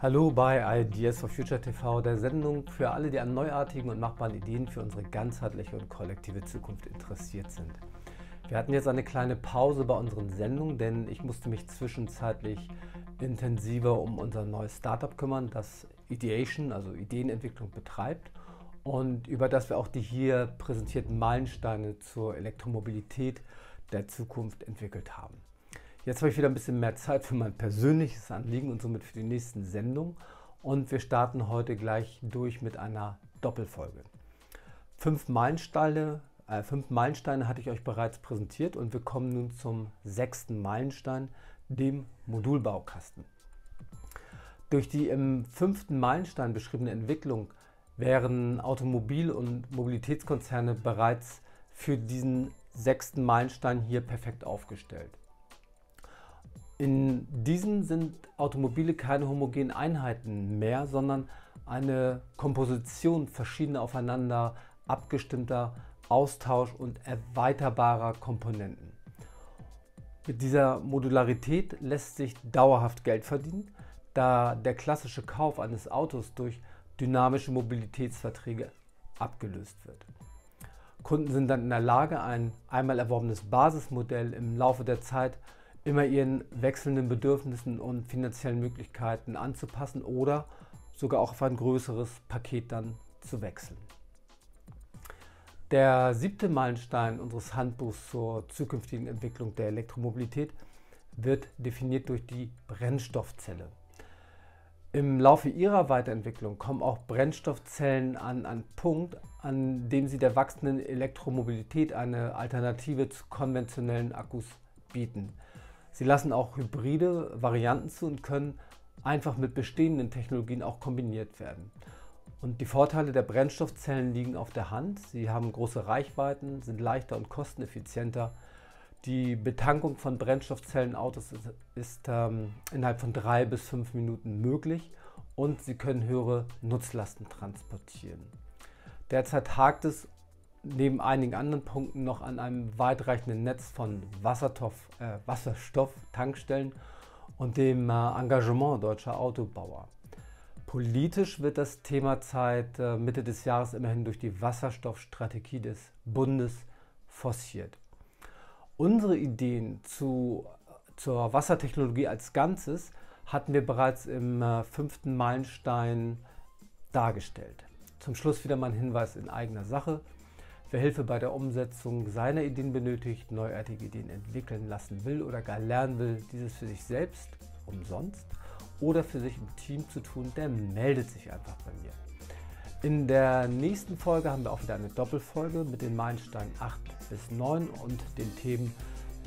Hallo bei Ideas for Future TV, der Sendung für alle, die an neuartigen und machbaren Ideen für unsere ganzheitliche und kollektive Zukunft interessiert sind. Wir hatten jetzt eine kleine Pause bei unseren Sendungen, denn ich musste mich zwischenzeitlich intensiver um unser neues Startup kümmern, das Ideation, also Ideenentwicklung betreibt und über das wir auch die hier präsentierten Meilensteine zur Elektromobilität der Zukunft entwickelt haben. Jetzt habe ich wieder ein bisschen mehr Zeit für mein persönliches Anliegen und somit für die nächsten Sendungen. Und wir starten heute gleich durch mit einer Doppelfolge. Fünf Meilensteine, äh, fünf Meilensteine hatte ich euch bereits präsentiert und wir kommen nun zum sechsten Meilenstein, dem Modulbaukasten. Durch die im fünften Meilenstein beschriebene Entwicklung wären Automobil- und Mobilitätskonzerne bereits für diesen sechsten Meilenstein hier perfekt aufgestellt. In diesen sind Automobile keine homogenen Einheiten mehr, sondern eine Komposition verschiedener aufeinander abgestimmter Austausch- und erweiterbarer Komponenten. Mit dieser Modularität lässt sich dauerhaft Geld verdienen, da der klassische Kauf eines Autos durch dynamische Mobilitätsverträge abgelöst wird. Kunden sind dann in der Lage, ein einmal erworbenes Basismodell im Laufe der Zeit immer ihren wechselnden Bedürfnissen und finanziellen Möglichkeiten anzupassen oder sogar auch auf ein größeres Paket dann zu wechseln. Der siebte Meilenstein unseres Handbuchs zur zukünftigen Entwicklung der Elektromobilität wird definiert durch die Brennstoffzelle. Im Laufe ihrer Weiterentwicklung kommen auch Brennstoffzellen an einen Punkt, an dem sie der wachsenden Elektromobilität eine Alternative zu konventionellen Akkus bieten. Sie lassen auch hybride Varianten zu und können einfach mit bestehenden Technologien auch kombiniert werden. Und die Vorteile der Brennstoffzellen liegen auf der Hand. Sie haben große Reichweiten, sind leichter und kosteneffizienter. Die Betankung von Brennstoffzellenautos ist, ist ähm, innerhalb von drei bis fünf Minuten möglich und sie können höhere Nutzlasten transportieren. Derzeit hakt es neben einigen anderen Punkten noch an einem weitreichenden Netz von Wasserstoff, äh, Wasserstofftankstellen und dem äh, Engagement deutscher Autobauer. Politisch wird das Thema seit äh, Mitte des Jahres immerhin durch die Wasserstoffstrategie des Bundes forciert. Unsere Ideen zu, zur Wassertechnologie als Ganzes hatten wir bereits im äh, fünften Meilenstein dargestellt. Zum Schluss wieder mal ein Hinweis in eigener Sache. Wer Hilfe bei der Umsetzung seiner Ideen benötigt, neuartige Ideen entwickeln lassen will oder gar lernen will, dieses für sich selbst umsonst oder für sich im Team zu tun, der meldet sich einfach bei mir. In der nächsten Folge haben wir auch wieder eine Doppelfolge mit den Meilensteinen 8 bis 9 und den Themen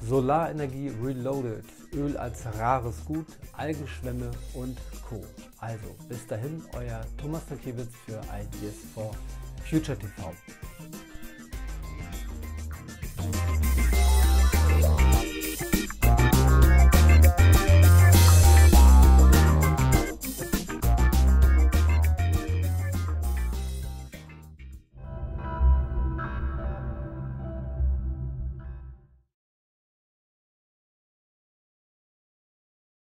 Solarenergie Reloaded, Öl als rares Gut, Algenschwämme und Co. Also bis dahin, euer Thomas Tankiewicz für Ideas for Future TV.